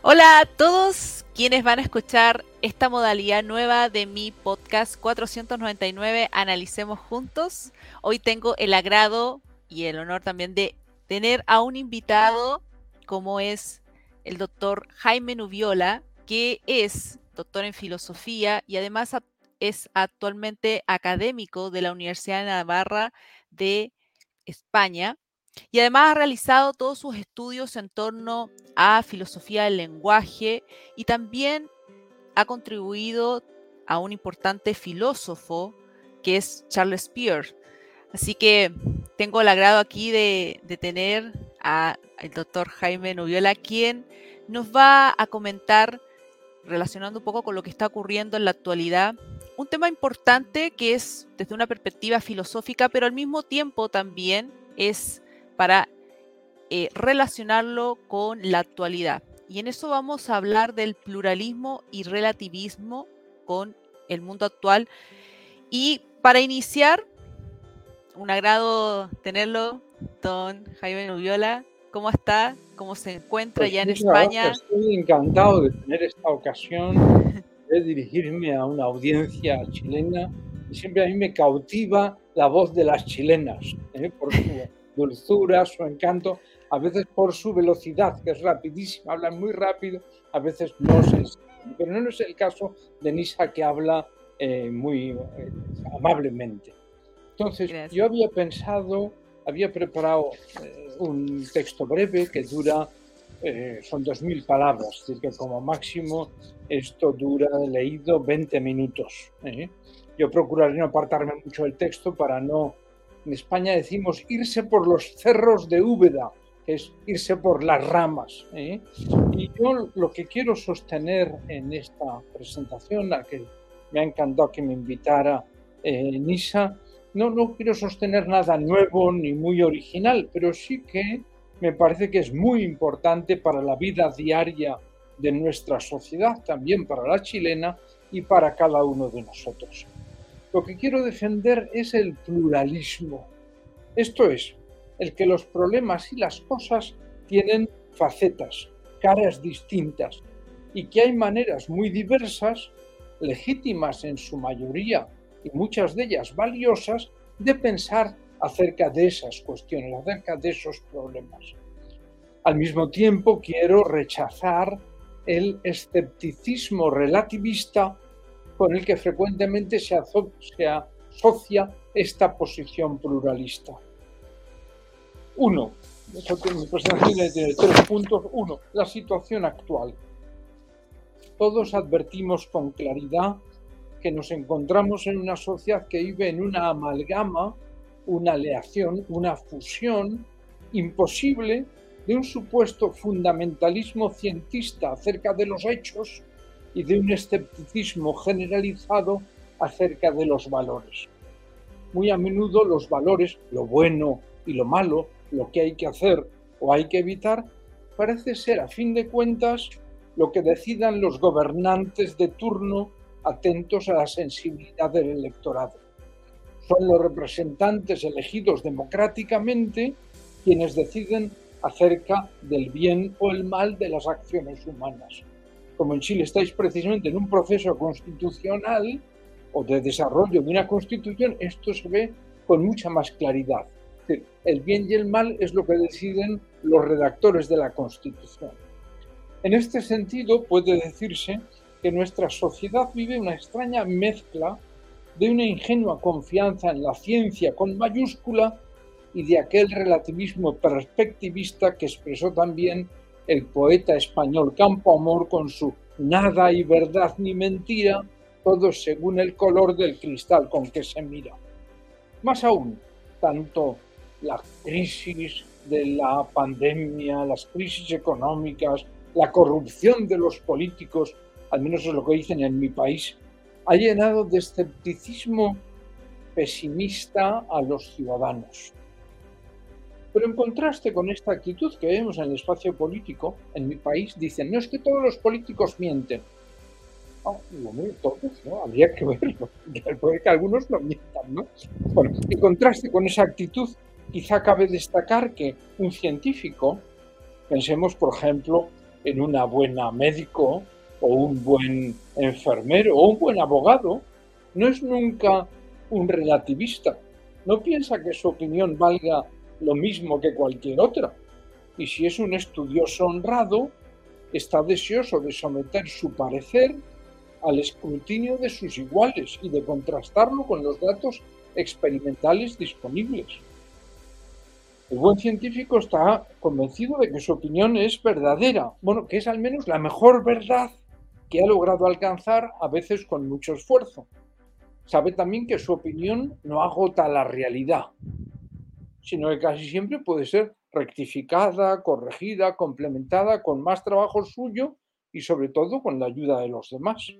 Hola a todos quienes van a escuchar esta modalidad nueva de mi podcast 499 Analicemos Juntos. Hoy tengo el agrado y el honor también de tener a un invitado como es el doctor Jaime Nubiola, que es doctor en filosofía y además es actualmente académico de la Universidad de Navarra de España y además ha realizado todos sus estudios en torno a filosofía del lenguaje y también ha contribuido a un importante filósofo que es Charles Peirce. Así que tengo el agrado aquí de, tener al doctor Jaime Nubiola, quien nos va a comentar, relacionando un poco con lo que está ocurriendo en la actualidad, un tema importante que es desde una perspectiva filosófica, pero al mismo tiempo también es para eh, relacionarlo con la actualidad. Y en eso vamos a hablar del pluralismo y relativismo con el mundo actual. Y para iniciar, un agrado tenerlo, don Jaime Nubiola. ¿Cómo está? ¿Cómo se encuentra pues ya en España? Estoy encantado de tener esta ocasión de dirigirme a una audiencia chilena. Siempre a mí me cautiva la voz de las chilenas, ¿eh? por dulzura, su encanto, a veces por su velocidad, que es rapidísima, hablan muy rápido, a veces no se Pero no es el caso de Nisa, que habla eh, muy eh, amablemente. Entonces, yo había pensado, había preparado eh, un texto breve que dura, son dos mil palabras, es decir, que como máximo esto dura leído 20 minutos. Yo procuraré no apartarme mucho del texto para no en España decimos irse por los cerros de Úbeda, que es irse por las ramas. ¿eh? Y yo lo que quiero sostener en esta presentación, a que me ha encantado que me invitara eh, Nisa, no, no quiero sostener nada nuevo ni muy original, pero sí que me parece que es muy importante para la vida diaria de nuestra sociedad, también para la chilena y para cada uno de nosotros. Lo que quiero defender es el pluralismo. Esto es, el que los problemas y las cosas tienen facetas, caras distintas, y que hay maneras muy diversas, legítimas en su mayoría y muchas de ellas valiosas, de pensar acerca de esas cuestiones, acerca de esos problemas. Al mismo tiempo quiero rechazar el escepticismo relativista con el que frecuentemente se, asocia esta posición pluralista. Uno, mi tiene tres puntos. Uno, la situación actual. Todos advertimos con claridad que nos encontramos en una sociedad que vive en una amalgama, una aleación, una fusión imposible de un supuesto fundamentalismo cientista acerca de los hechos y de un escepticismo generalizado acerca de los valores. Muy a menudo los valores, lo bueno y lo malo, lo que hay que hacer o hay que evitar, parece ser a fin de cuentas lo que decidan los gobernantes de turno atentos a la sensibilidad del electorado. Son los representantes elegidos democráticamente quienes deciden acerca del bien o el mal de las acciones humanas como en Chile estáis precisamente en un proceso constitucional o de desarrollo de una constitución, esto se ve con mucha más claridad. El bien y el mal es lo que deciden los redactores de la constitución. En este sentido, puede decirse que nuestra sociedad vive una extraña mezcla de una ingenua confianza en la ciencia con mayúscula y de aquel relativismo perspectivista que expresó también el poeta español Campo Amor con su Nada y verdad ni mentira, todo según el color del cristal con que se mira. Más aún, tanto la crisis de la pandemia, las crisis económicas, la corrupción de los políticos, al menos es lo que dicen en mi país, ha llenado de escepticismo pesimista a los ciudadanos. Pero en contraste con esta actitud que vemos en el espacio político, en mi país dicen, no es que todos los políticos mienten. Ah, todos, ¿no? Habría que verlo. Puede que algunos no mientan, ¿no? Bueno, en contraste con esa actitud, quizá cabe destacar que un científico, pensemos por ejemplo en una buena médico o un buen enfermero o un buen abogado, no es nunca un relativista. No piensa que su opinión valga lo mismo que cualquier otra. Y si es un estudioso honrado, está deseoso de someter su parecer al escrutinio de sus iguales y de contrastarlo con los datos experimentales disponibles. El buen científico está convencido de que su opinión es verdadera, bueno, que es al menos la mejor verdad que ha logrado alcanzar, a veces con mucho esfuerzo. Sabe también que su opinión no agota la realidad, sino que casi siempre puede ser rectificada, corregida, complementada con más trabajo suyo y sobre todo con la ayuda de los demás.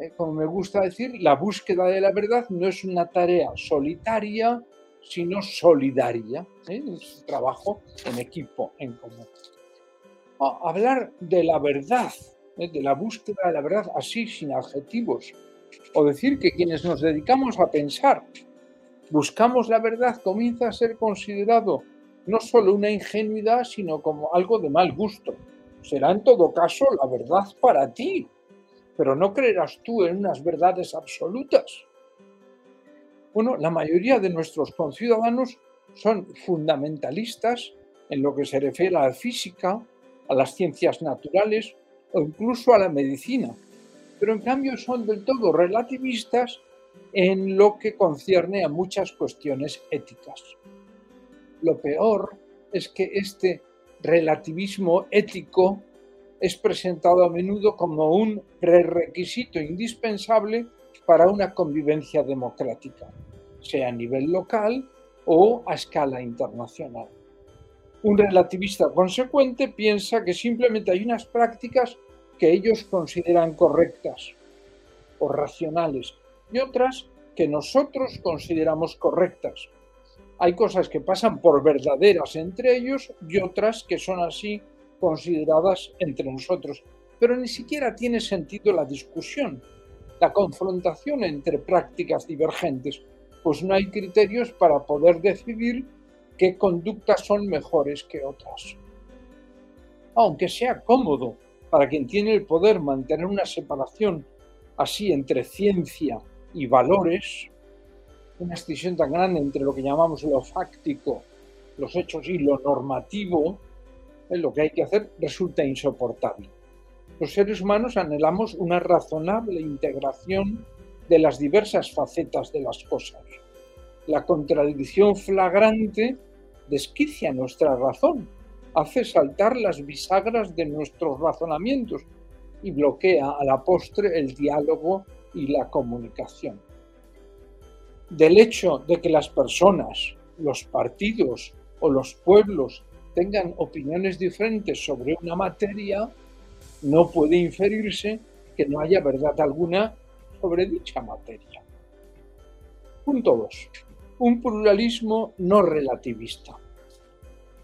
Eh, como me gusta decir, la búsqueda de la verdad no es una tarea solitaria, sino solidaria, ¿eh? es trabajo en equipo, en común. hablar de la verdad, ¿eh? de la búsqueda de la verdad así, sin adjetivos, o decir que quienes nos dedicamos a pensar, buscamos la verdad, comienza a ser considerado no solo una ingenuidad, sino como algo de mal gusto. Será en todo caso la verdad para ti, pero no creerás tú en unas verdades absolutas. Bueno, la mayoría de nuestros conciudadanos son fundamentalistas en lo que se refiere a la física, a las ciencias naturales o incluso a la medicina, pero en cambio son del todo relativistas en lo que concierne a muchas cuestiones éticas. Lo peor es que este relativismo ético es presentado a menudo como un prerequisito indispensable para una convivencia democrática, sea a nivel local o a escala internacional. Un relativista consecuente piensa que simplemente hay unas prácticas que ellos consideran correctas o racionales y otras que nosotros consideramos correctas. Hay cosas que pasan por verdaderas entre ellos y otras que son así consideradas entre nosotros. Pero ni siquiera tiene sentido la discusión, la confrontación entre prácticas divergentes, pues no hay criterios para poder decidir qué conductas son mejores que otras. Aunque sea cómodo para quien tiene el poder mantener una separación así entre ciencia y valores, una extensión tan grande entre lo que llamamos lo fáctico, los hechos y lo normativo, lo que hay que hacer resulta insoportable. Los seres humanos anhelamos una razonable integración de las diversas facetas de las cosas. La contradicción flagrante desquicia nuestra razón, hace saltar las bisagras de nuestros razonamientos y bloquea a la postre el diálogo y la comunicación. Del hecho de que las personas, los partidos o los pueblos tengan opiniones diferentes sobre una materia, no puede inferirse que no haya verdad alguna sobre dicha materia. Punto 2. Un pluralismo no relativista.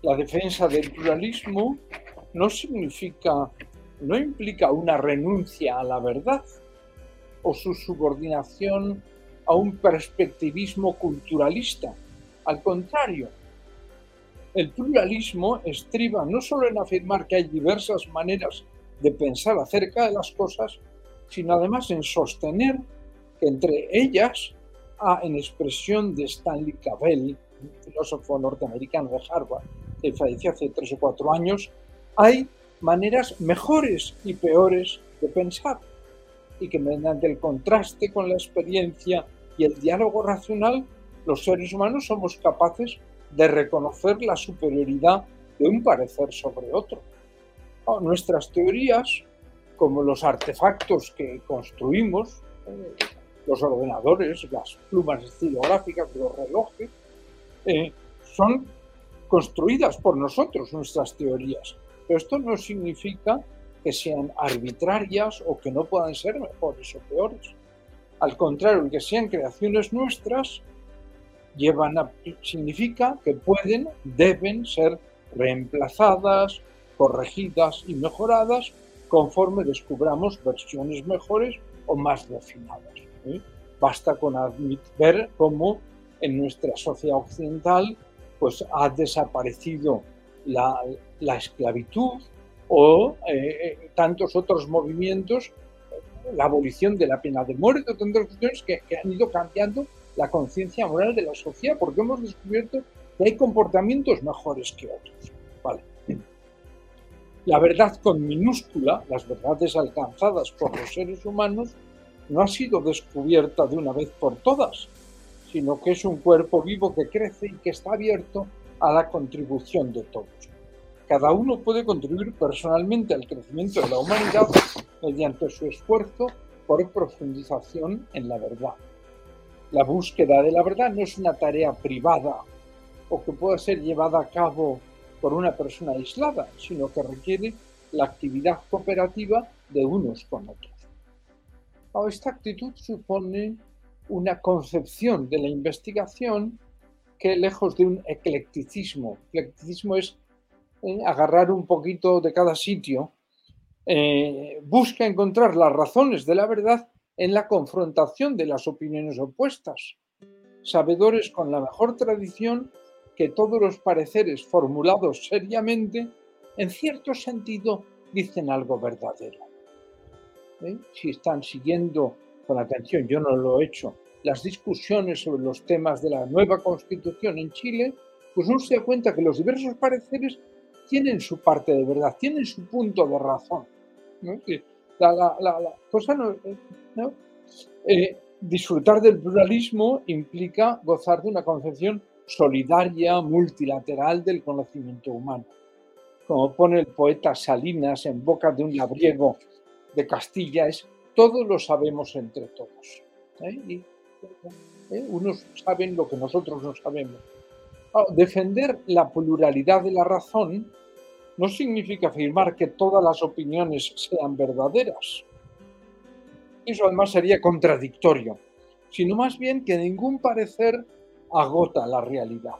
La defensa del pluralismo no significa, no implica una renuncia a la verdad o su subordinación a un perspectivismo culturalista. Al contrario, el pluralismo estriba no solo en afirmar que hay diversas maneras de pensar acerca de las cosas, sino además en sostener que entre ellas, en expresión de Stanley Cavell, filósofo norteamericano de Harvard, que falleció hace tres o cuatro años, hay maneras mejores y peores de pensar y que mediante el contraste con la experiencia y el diálogo racional, los seres humanos somos capaces de reconocer la superioridad de un parecer sobre otro. nuestras teorías, como los artefactos que construimos, eh, los ordenadores, las plumas estilográficas, los relojes, eh, son construidas por nosotros, nuestras teorías. Pero esto no significa que sean arbitrarias o que no puedan ser mejores o peores. Al contrario, que sean creaciones nuestras, llevan a, significa que pueden, deben ser reemplazadas, corregidas y mejoradas conforme descubramos versiones mejores o más refinadas. ¿eh? Basta con ver cómo en nuestra sociedad occidental pues, ha desaparecido la, la esclavitud o eh, tantos otros movimientos, la abolición de la pena de muerte, tantas cuestiones que, que han ido cambiando la conciencia moral de la sociedad, porque hemos descubierto que hay comportamientos mejores que otros. Vale. La verdad con minúscula, las verdades alcanzadas por los seres humanos, no ha sido descubierta de una vez por todas, sino que es un cuerpo vivo que crece y que está abierto a la contribución de todos. Cada uno puede contribuir personalmente al crecimiento de la humanidad mediante su esfuerzo por profundización en la verdad. La búsqueda de la verdad no es una tarea privada o que pueda ser llevada a cabo por una persona aislada, sino que requiere la actividad cooperativa de unos con otros. esta actitud supone una concepción de la investigación que lejos de un eclecticismo, eclecticismo es eh, agarrar un poquito de cada sitio, eh, busca encontrar las razones de la verdad en la confrontación de las opiniones opuestas. Sabedores con la mejor tradición que todos los pareceres formulados seriamente, en cierto sentido, dicen algo verdadero. ¿Eh? Si están siguiendo con atención, yo no lo he hecho, las discusiones sobre los temas de la nueva constitución en Chile, pues uno se da cuenta que los diversos pareceres tienen su parte de verdad, tienen su punto de razón. La, cosa no, eh, disfrutar del pluralismo implica gozar de una concepción solidaria, multilateral del conocimiento humano. Como pone el poeta Salinas en boca de un labriego de Castilla, es todo lo sabemos entre todos. ¿eh? ¿eh? Unos saben lo que nosotros no sabemos. Defender la pluralidad de la razón no significa afirmar que todas las opiniones sean verdaderas. Eso además sería contradictorio, sino más bien que ningún parecer agota la realidad.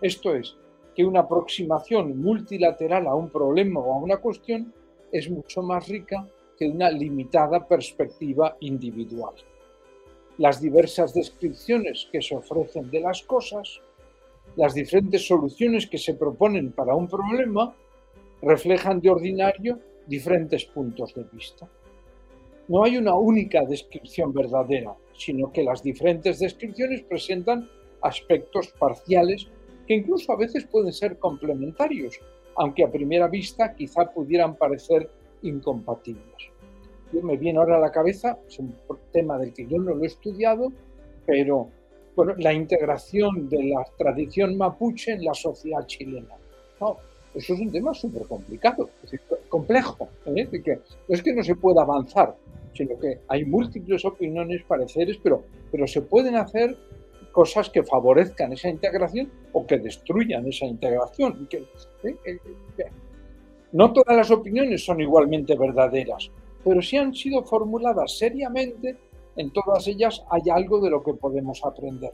Esto es, que una aproximación multilateral a un problema o a una cuestión es mucho más rica que una limitada perspectiva individual. Las diversas descripciones que se ofrecen de las cosas, las diferentes soluciones que se proponen para un problema, reflejan de ordinario diferentes puntos de vista. No hay una única descripción verdadera, sino que las diferentes descripciones presentan aspectos parciales que incluso a veces pueden ser complementarios, aunque a primera vista quizá pudieran parecer incompatibles. Yo me viene ahora a la cabeza, es un tema del que yo no lo he estudiado, pero bueno, la integración de la tradición mapuche en la sociedad chilena. eso es un tema súper complicado, complejo. ¿eh? que no es que no se pueda avanzar, sino que hay múltiples opiniones, pareceres, pero, pero se pueden hacer cosas que favorezcan esa integración o que destruyan esa integración. Eh, eh, eh, no todas las opiniones son igualmente verdaderas, pero si han sido formuladas seriamente, en todas ellas hay algo de lo que podemos aprender.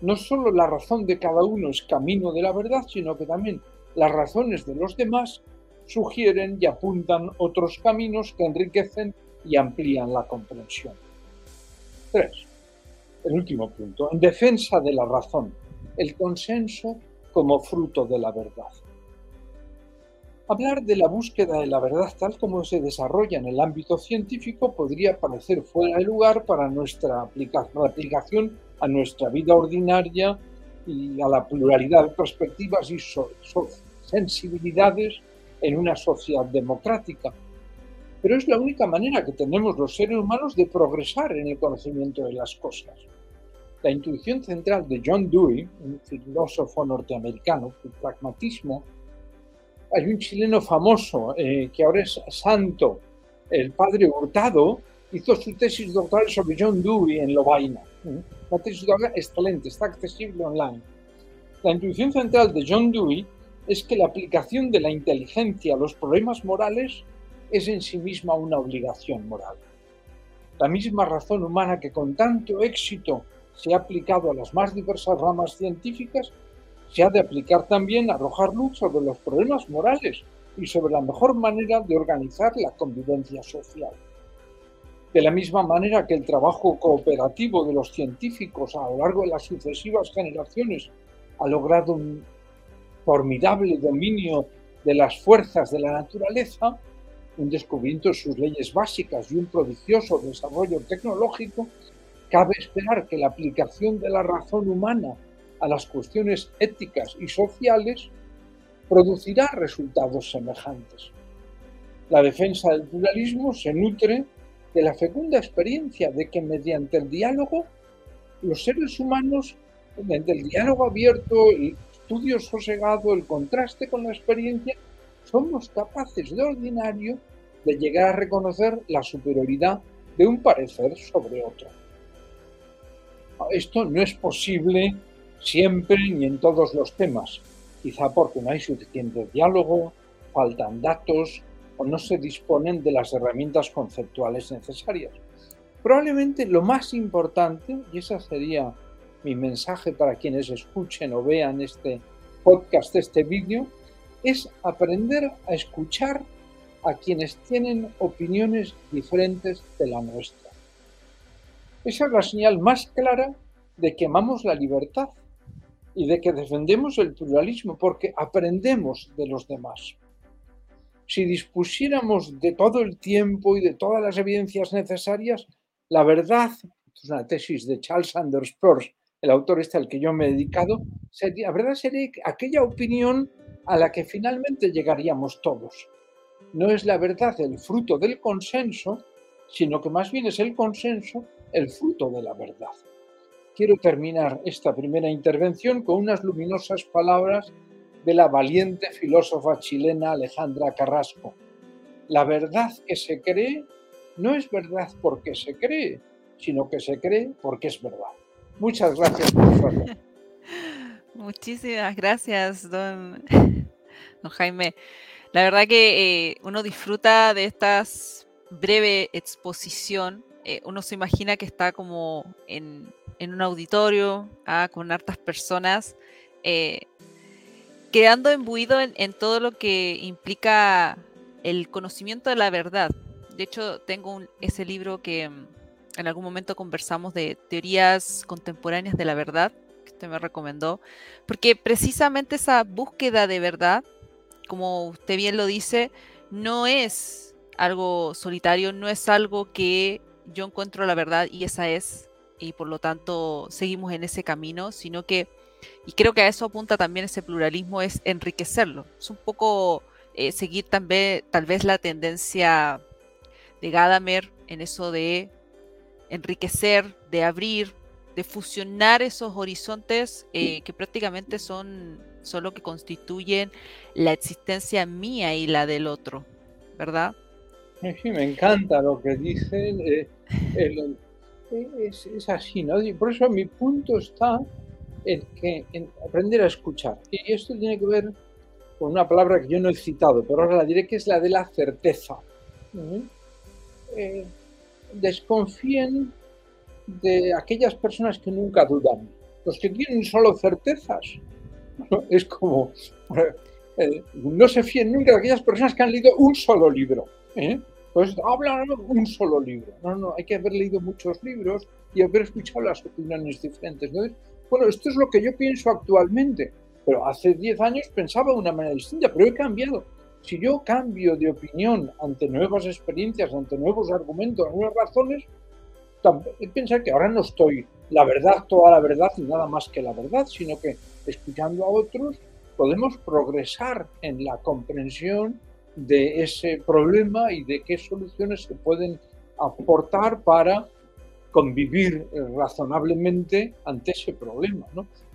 No solo la razón de cada uno es camino de la verdad, sino que también las razones de los demás sugieren y apuntan otros caminos que enriquecen y amplían la comprensión. 3 el último punto, en defensa de la razón, el consenso como fruto de la verdad. Hablar de la búsqueda de la verdad tal como se desarrolla en el ámbito científico podría parecer fuera de lugar para nuestra aplicación a nuestra vida ordinaria y a la pluralidad de perspectivas y sensibilidades en una sociedad democrática. Pero es la única manera que tenemos los seres humanos de progresar en el conocimiento de las cosas la intuición central de John Dewey, un filósofo norteamericano, el pragmatismo, hay un chileno famoso eh, que ahora es santo, el padre Hurtado, hizo su tesis doctoral sobre John Dewey en Lovaina. La tesis doctoral excelente, está accesible online. La intuición central de John Dewey es que la aplicación de la inteligencia a los problemas morales es en sí misma una obligación moral. La misma razón humana que con tanto éxito se ha aplicado a las más diversas ramas científicas, se ha de aplicar también arrojar luz sobre los problemas morales y sobre la mejor manera de organizar la convivencia social. De la misma manera que el trabajo cooperativo de los científicos a lo largo de las sucesivas generaciones ha logrado un formidable dominio de las fuerzas de la naturaleza, un descubrimiento de sus leyes básicas y un prodigioso desarrollo tecnológico, cabe esperar que la aplicación de la razón humana a las cuestiones éticas y sociales producirá resultados semejantes. La defensa del pluralismo se nutre de la fecunda experiencia de que mediante el diálogo los seres humanos, mediante el diálogo abierto, el estudio sosegado, el contraste con la experiencia, somos capaces de ordinario de llegar a reconocer la superioridad de un parecer sobre otro. Esto no es posible siempre ni en todos los temas, quizá porque no hay suficiente diálogo, faltan datos o no se disponen de las herramientas conceptuales necesarias. Probablemente lo más importante, y ese sería mi mensaje para quienes escuchen o vean este podcast, este vídeo, es aprender a escuchar a quienes tienen opiniones diferentes de la nuestra. Esa es la señal más clara de que amamos la libertad y de que defendemos el pluralismo, porque aprendemos de los demás. Si dispusiéramos de todo el tiempo y de todas las evidencias necesarias, la verdad, es una tesis de Charles Sanders Peirce, el autor este al que yo me he dedicado, la verdad sería aquella opinión a la que finalmente llegaríamos todos. No es la verdad el fruto del consenso, sino que más bien es el consenso el fruto de la verdad quiero terminar esta primera intervención con unas luminosas palabras de la valiente filósofa chilena Alejandra Carrasco. La verdad que se cree no es verdad porque se cree, sino que se cree porque es verdad. Muchas gracias por su Muchísimas gracias, don, don, Jaime. La verdad que eh, uno disfruta de esta breve exposición. Eh, uno se imagina que está como en, en un auditorio ah, con hartas personas, eh, quedando embuido en, todo lo que implica el conocimiento de la verdad. De hecho, tengo ese libro que mm, en algún momento conversamos de teorías contemporáneas de la verdad, que usted me recomendó, porque precisamente esa búsqueda de verdad, como usted bien lo dice, no es algo solitario, no es algo que yo encuentro la verdad y esa es, y por lo tanto seguimos en ese camino, sino que, y creo que a eso apunta también ese pluralismo, es enriquecerlo. Es un poco eh, seguir también, tal vez la tendencia de Gadamer en eso de enriquecer, de abrir, de fusionar esos horizontes eh, que prácticamente son, son lo que constituyen la existencia mía y la del otro, ¿verdad? Sí, me encanta lo que dice eh, el, es, así, ¿no? Y por eso mi punto está en, que, en aprender a escuchar. Y esto tiene que ver con una palabra que yo no he citado, pero ahora la diré, que es la de la certeza. Eh, desconfíen de aquellas personas que nunca dudan. Los que tienen solo certezas. Es como, eh, no se fíen nunca de aquellas personas que han leído un solo libro. ¿eh? Pues hablan un solo libro. No, no, hay que haber leído muchos libros y haber escuchado las opiniones diferentes. bueno, esto es lo que yo pienso actualmente, pero hace 10 años pensaba de una manera distinta, pero he cambiado. Si yo cambio de opinión ante nuevas experiencias, ante nuevos argumentos, nuevas razones, pensar que ahora no estoy la verdad, toda la verdad y nada más que la verdad, sino que escuchando a otros podemos progresar en la comprensión de ese problema y de qué soluciones se pueden aportar para convivir eh, razonablemente ante ese problema.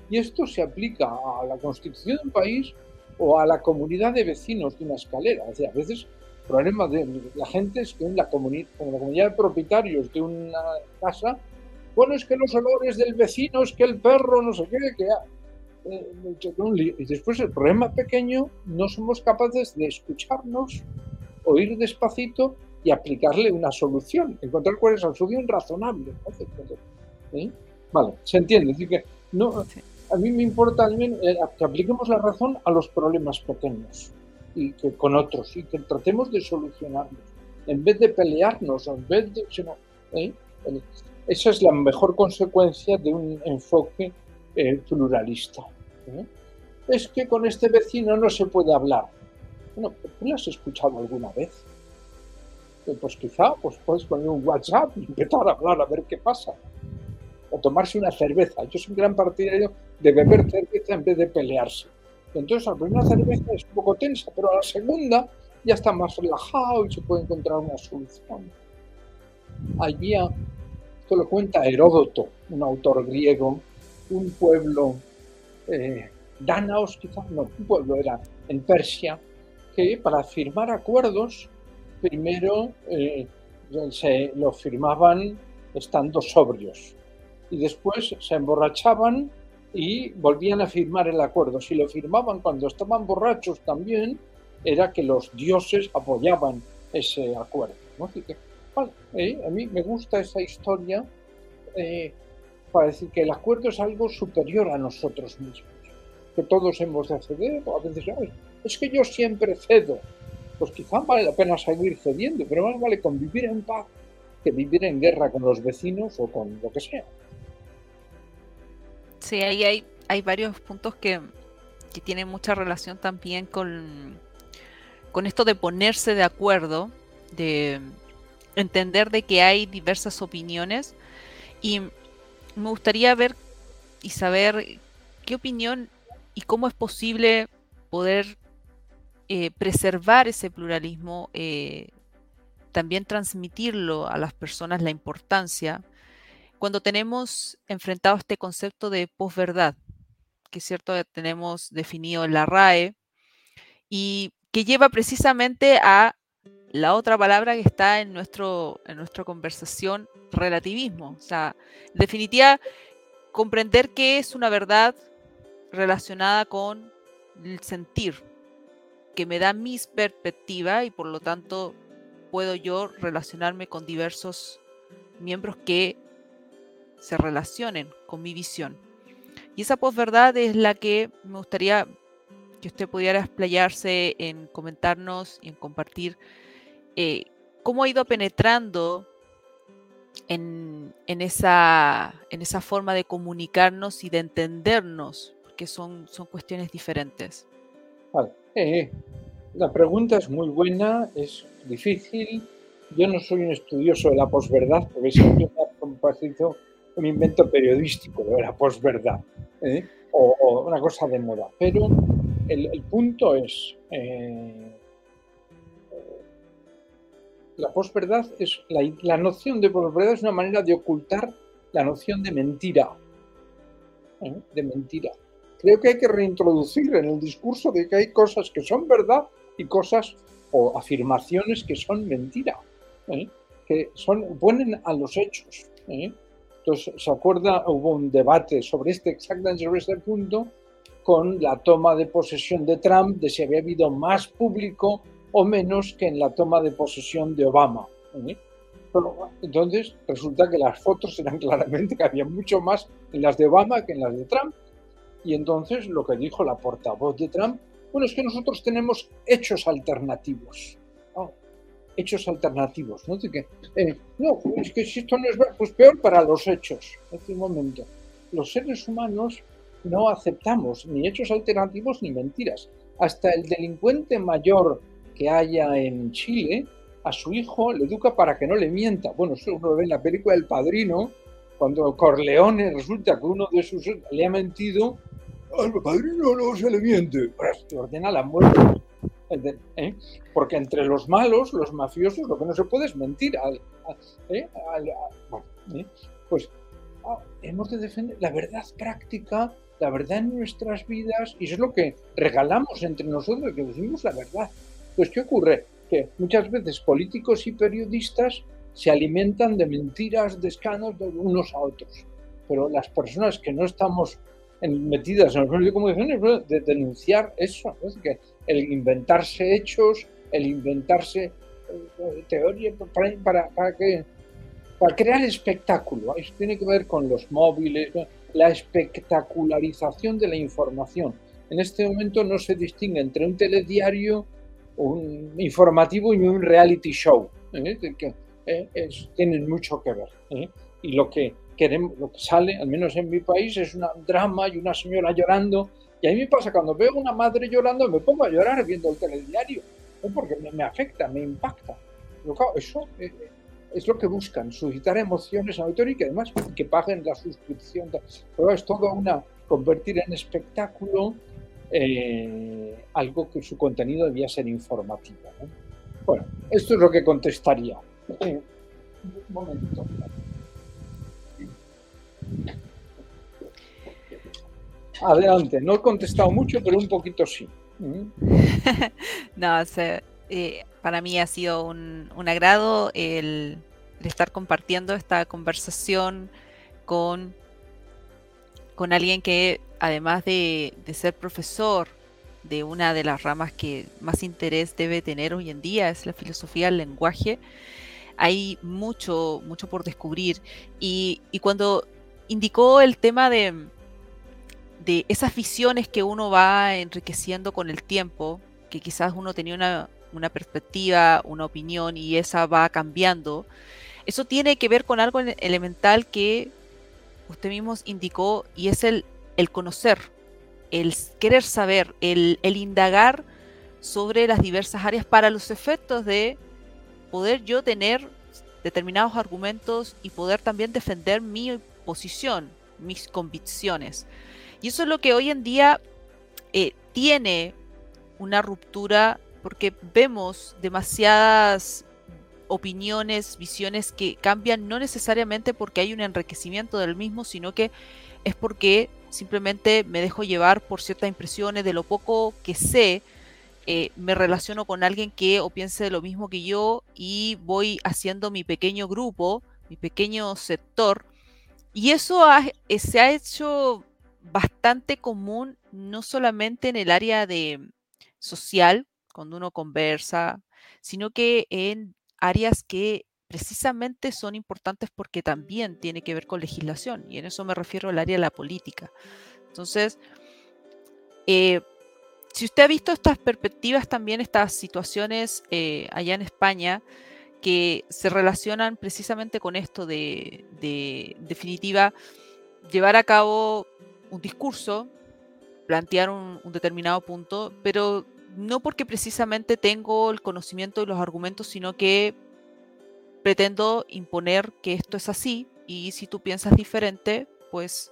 Y esto se aplica a la constitución de un país o a la comunidad de vecinos de una escalera. O sea, a veces el problema de la gente es que en la, comunidad, la comunidad de propietarios de una casa, bueno, es que los olores del vecino, es que el perro, no sé qué, que y después el problema pequeño, no somos capaces de escucharnos, oír despacito y aplicarle una solución, encontrar cuál es la solución razonable. ¿Eh? Vale, se entiende. decir, que no, a mí me importa también eh, que apliquemos la razón a los problemas pequeños y que con otros y que tratemos de solucionarlos en vez de pelearnos, en vez de... ¿eh? Esa es la mejor consecuencia de un enfoque pluralista. ¿Eh? Es que con este vecino no se puede hablar. Bueno, ¿tú la has escuchado alguna vez? Eh, pues quizá pues puedes poner un WhatsApp y empezar a hablar a ver qué pasa. O tomarse una cerveza. Yo soy un gran partidario de beber cerveza en vez de pelearse. Entonces, la primera cerveza es un poco tensa, pero a la segunda ya está más relajado y se puede encontrar una solución. Había, esto lo cuenta Heródoto, un autor griego, un pueblo, eh, Danaos quizás, no, un pueblo era en Persia, que para firmar acuerdos, primero eh, se lo firmaban estando sobrios y después se emborrachaban y volvían a firmar el acuerdo. Si lo firmaban cuando estaban borrachos también, era que los dioses apoyaban ese acuerdo. Eh, a mí me gusta esa historia para decir que el acuerdo es algo superior a nosotros mismos, que todos hemos de ceder, a veces es que yo siempre cedo, pues quizá vale la pena seguir cediendo, pero más vale convivir en paz que vivir en guerra con los vecinos o con lo que sea. Sí, ahí hay, hay varios puntos que, que tienen mucha relación también con, con esto de ponerse de acuerdo, de entender de que hay diversas opiniones y me gustaría ver y saber qué opinión y cómo es posible poder eh, preservar ese pluralismo, eh, también transmitirlo a las personas la importancia cuando tenemos enfrentado este concepto de posverdad, que es cierto, tenemos definido en la RAE, y que lleva precisamente a la otra palabra que está en, nuestro, en nuestra conversación, relativismo. O sea, en definitiva, comprender que es una verdad relacionada con el sentir, que me da mi perspectiva y por lo tanto puedo yo relacionarme con diversos miembros que se relacionen con mi visión. Y esa posverdad es la que me gustaría que usted pudiera explayarse en comentarnos y en compartir eh, cómo ha ido penetrando en, esa, forma de comunicarnos y de entendernos, porque son, cuestiones diferentes. Eh, la pregunta es muy buena, es difícil. Yo no soy un estudioso de la posverdad, porque siempre un invento periodístico de la posverdad, ¿eh? o, una cosa de moda. Pero el, punto es, la posverdad es, la, noción de posverdad es una manera de ocultar la noción de mentira, ¿eh? de mentira. Creo que hay que reintroducir en el discurso de que hay cosas que son verdad y cosas o afirmaciones que son mentira, que son, ponen a los hechos. Entonces, ¿se acuerda? Hubo un debate sobre este, exactamente sobre este punto, con la toma de posesión de Trump, de si había habido más público o menos que en la toma de posesión de Obama. ¿eh? entonces, resulta que las fotos eran claramente que había mucho más en las de Obama que en las de Trump. Y entonces lo que dijo la portavoz de Trump, bueno, es que nosotros tenemos hechos alternativos hechos alternativos. ¿no? que, eh, no, es que si esto no es pues peor para los hechos. En este momento, los seres humanos no aceptamos ni hechos alternativos ni mentiras. Hasta el delincuente mayor que haya en Chile, a su hijo le educa para que no le mienta. Bueno, eso uno ve en la película El Padrino, cuando Corleone resulta que uno de sus le ha mentido, al padrino no se le miente, pues, ordena la muerte ¿eh? Porque entre los malos, los mafiosos, lo que no se puede es mentir. ¿eh? ¿eh? Pues ah, hemos de defender la verdad práctica, la verdad en nuestras vidas, y eso es lo que regalamos entre nosotros, que decimos la verdad. Pues, ¿qué ocurre? Que muchas veces políticos y periodistas se alimentan de mentiras, de escanos de unos a otros. Pero las personas que no estamos metidas en los medios de comunicación de denunciar eso, que el inventarse hechos, el inventarse eh, teoría para, para, que, para crear espectáculo. Eso tiene que ver con los móviles, la espectacularización de la información. En este momento no se distingue entre un telediario, un informativo y un reality show, ¿eh? que eh, tienen mucho que ver. Y lo que queremos, lo que sale, al menos en mi país, es un drama y una señora llorando Y a mí me pasa, cuando veo una madre llorando, me pongo a llorar viendo el telediario, porque me, afecta, me impacta. Pero claro, eso eh, es lo que buscan, suscitar emociones autor y que además que paguen la suscripción. Pero es todo una, convertir en espectáculo eh, algo que su contenido debía ser informativo. Bueno, esto es lo que contestaría. un momento. Adelante, no he contestado mucho, pero un poquito sí. no, eh, para mí ha sido un, agrado el, estar compartiendo esta conversación con, con alguien que, además de, ser profesor de una de las ramas que más interés debe tener hoy en día, es la filosofía del lenguaje, hay mucho, mucho por descubrir. y cuando indicó el tema de de esas visiones que uno va enriqueciendo con el tiempo, que quizás uno tenía una, perspectiva, una opinión y esa va cambiando, eso tiene que ver con algo elemental que usted mismo indicó y es el, el conocer, el querer saber, el, indagar sobre las diversas áreas para los efectos de poder yo tener determinados argumentos y poder también defender mi posición, mis convicciones. Y eso es lo que hoy en día eh, tiene una ruptura porque vemos demasiadas opiniones, visiones que cambian no necesariamente porque hay un enriquecimiento del mismo, sino que es porque simplemente me dejo llevar por ciertas impresiones de lo poco que sé, eh, me relaciono con alguien que o piense lo mismo que yo y voy haciendo mi pequeño grupo, mi pequeño sector. Y eso eh, se ha hecho bastante común, no solamente en el área de social, cuando uno conversa, sino que en áreas que precisamente son importantes porque también tiene que ver con legislación, y en eso me refiero al área de la política. Entonces, eh, si usted ha visto estas perspectivas, también estas situaciones eh, allá en España, que se relacionan precisamente con esto de, de definitiva, llevar a cabo un discurso, plantear un, determinado punto, pero no porque precisamente tengo el conocimiento y los argumentos, sino que pretendo imponer que esto es así y si tú piensas diferente, pues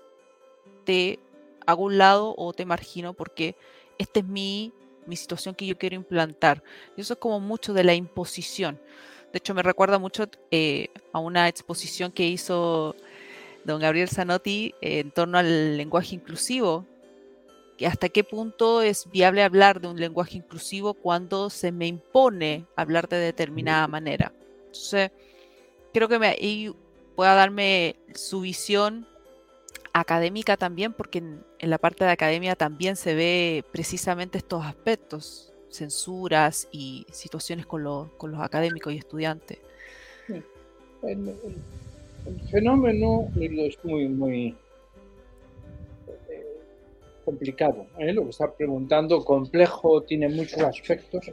te hago un lado o te margino porque esta es mi, mi situación que yo quiero implantar. Y eso es como mucho de la imposición. De hecho, me recuerda mucho eh, a una exposición que hizo don Gabriel Zanotti en torno al lenguaje inclusivo. ¿Hasta qué punto es viable hablar de un lenguaje inclusivo cuando se me impone hablar de determinada manera? Entonces, creo que me, ahí pueda darme su visión académica también, porque en, la parte de academia también se ve precisamente estos aspectos, censuras y situaciones con, con los académicos y estudiantes el fenómeno es muy, muy eh, complicado. ¿eh? Lo que está preguntando, complejo, tiene muchos aspectos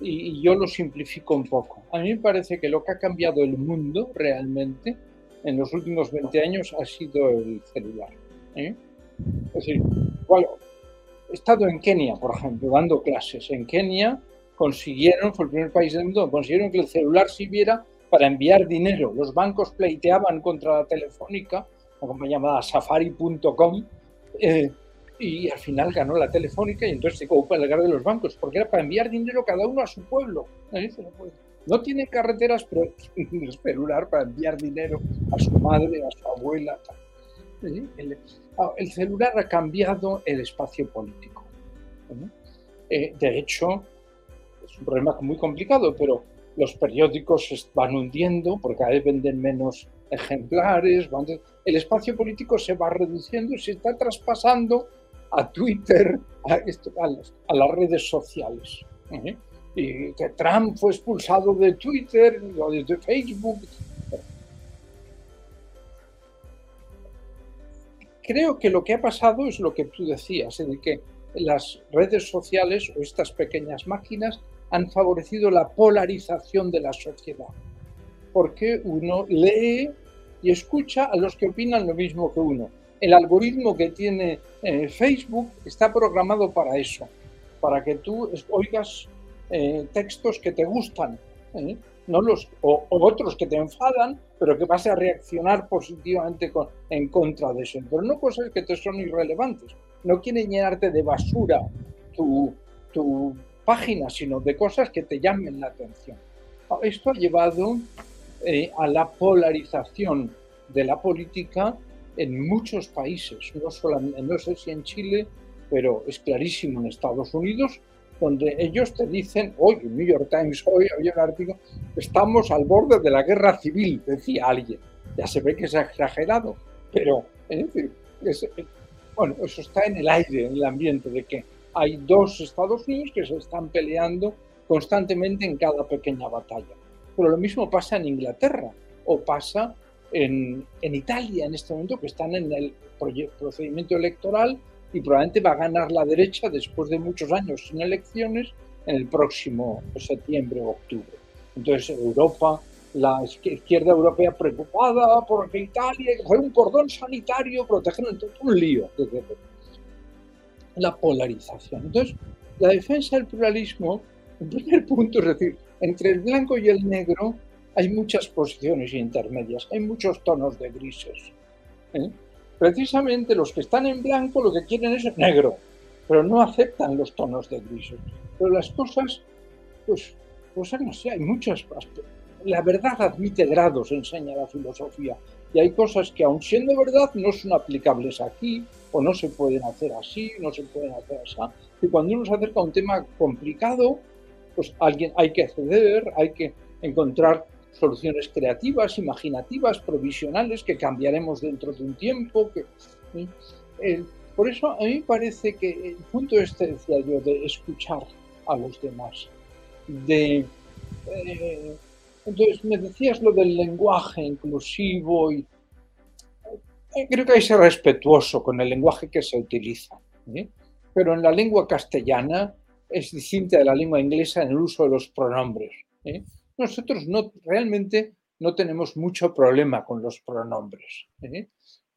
y, yo lo simplifico un poco. A mí me parece que lo que ha cambiado el mundo realmente en los últimos 20 años ha sido el celular. ¿eh? Es decir, he estado en Kenia, por ejemplo, dando clases. En Kenia consiguieron, fue el primer país del mundo, consiguieron que el celular sirviera para enviar dinero. Los bancos pleiteaban contra la telefónica, una compañía llamada safari.com, eh, y al final ganó la telefónica y entonces se ocupó el lugar de los bancos, porque era para enviar dinero cada uno a su pueblo. No tiene carreteras, pero tiene celular para enviar dinero a su madre, a su abuela. Ah, el, celular ha cambiado el espacio político. Eh, de hecho, es un problema muy complicado, pero los periódicos van hundiendo porque cada vez venden menos ejemplares, el espacio político se va reduciendo y se está traspasando a Twitter, a, las redes sociales. ¿eh? Y que Trump fue expulsado de Twitter de Facebook. Creo que lo que ha pasado es lo que tú decías, en que las redes sociales o estas pequeñas máquinas han favorecido la polarización de la sociedad, porque uno lee y escucha a los que opinan lo mismo que uno. El algoritmo que tiene eh, Facebook está programado para eso, para que tú oigas eh, textos que te gustan, ¿eh? no los, o, otros que te enfadan, pero que vas a reaccionar positivamente en contra de eso. Pero no cosas que te son irrelevantes. No quieren llenarte de basura tu, tu página, sino de cosas que te llamen la atención. Esto ha llevado a la polarización de la política en muchos países, no, solamente, no sé si en Chile, pero es clarísimo en Estados Unidos, donde ellos te dicen, hoy, el New York Times, hoy había un artículo, estamos al borde de la guerra civil, decía alguien. Ya se ve que es exagerado, pero bueno, eso está en el aire, en el ambiente, de que hay dos Estados Unidos que se están peleando constantemente en cada pequeña batalla. Pero lo mismo pasa en Inglaterra o pasa en, Italia en este momento, que están en el procedimiento electoral y probablemente va a ganar la derecha después de muchos años sin elecciones en el próximo septiembre o octubre. Entonces Europa, la izquierda europea preocupada porque Italia hay un cordón sanitario protegiendo un lío. La polarización. Entonces, la defensa del pluralismo, en primer punto, es decir, entre el blanco y el negro hay muchas posiciones intermedias, hay muchos tonos de grises. ¿eh? Precisamente los que están en blanco lo que quieren es negro, pero no aceptan los tonos de grises. Pero las cosas, pues, pues no sé, hay muchas. La verdad admite grados, enseña la filosofía. Y hay cosas que, aun siendo verdad, no son aplicables aquí, o no se pueden hacer así, no se pueden hacer así. Y cuando uno se acerca a un tema complicado, pues alguien hay que ceder, hay que encontrar soluciones creativas, imaginativas, provisionales que cambiaremos dentro de un tiempo. Que, ¿eh? por eso a mí parece que el punto este, decía yo, de escuchar a los demás, de... Eh, entonces me decías lo del lenguaje inclusivo y eh, creo que hay que ser respetuoso con el lenguaje que se utiliza, pero en la lengua castellana es distinta de la lengua inglesa en el uso de los pronombres. Nosotros no, realmente no tenemos mucho problema con los pronombres, ¿eh?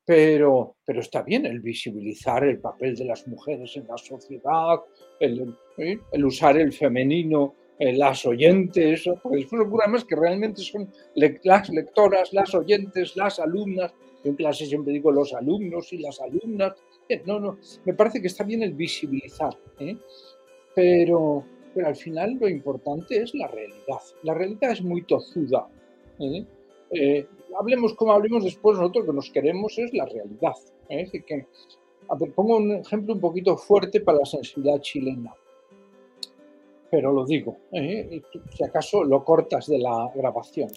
pero, pero está bien el visibilizar el papel de las mujeres en la sociedad, el, ¿eh? usar el femenino, eh, las oyentes, después ocurre que realmente son las lectoras, las oyentes, las alumnas. En clase siempre digo los alumnos y las alumnas. No, no, me parece que está bien el visibilizar, pero, pero al final lo importante es la realidad. La realidad es muy tozuda. ¿eh? Eh, hablemos como hablemos después, nosotros lo que nos queremos es la realidad. ¿eh? que, pongo un ejemplo un poquito fuerte para la sensibilidad chilena, pero lo digo, si acaso lo cortas de la grabación.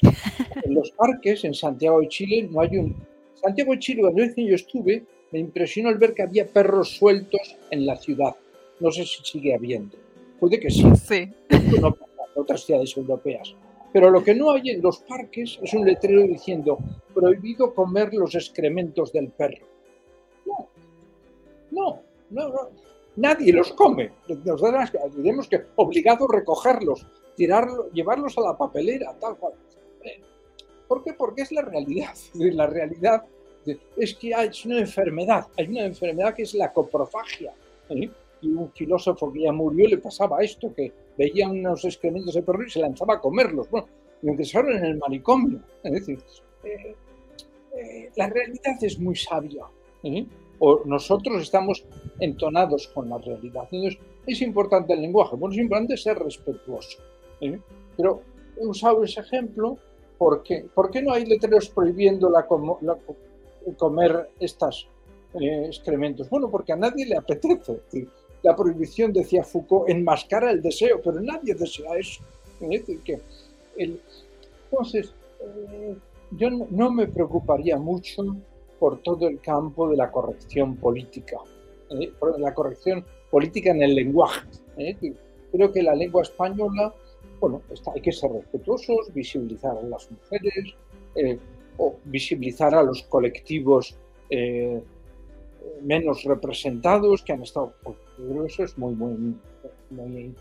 En los parques en Santiago de Chile no hay un... Santiago de Chile, cuando yo estuve, me impresionó el ver que había perros sueltos en la ciudad. No sé si sigue habiendo Puede que sí. Sí. en otras ciudades europeas. Pero lo que no hay en los parques es un letrero diciendo prohibido comer los excrementos del perro. No, no, no, no. Nadie los come. Nos tenemos que obligado a recogerlos, tirarlos, llevarlos a la papelera, tal cual. ¿Por qué? Porque es la realidad. La realidad es que hay una enfermedad. Hay una enfermedad que es la coprofagia. ¿eh? Un filósofo que ya murió le pasaba esto, que veía unos excrementos de perro y se lanzaba a comerlos. Bueno, y empezaron en el manicomio. Es decir, eh, eh, la realidad es muy sabia. ¿eh? O nosotros estamos entonados con la realidad. Entonces, es importante el lenguaje. Bueno, es importante ser respetuoso. Pero he usado ese ejemplo porque ¿por qué no hay letreros prohibiendo la, comer estos excrementos? Bueno, porque a nadie le apetece la prohibición, decía Foucault, enmascara el deseo, pero nadie desea eso. entonces, eh, yo no, me preocuparía mucho por todo el campo de la corrección política, ¿eh? por la corrección política en el lenguaje. ¿eh? Creo que la lengua española, bueno, hay que ser respetuosos, visibilizar a las mujeres, o visibilizar a los colectivos menos representados que han estado. Eso es muy, muy,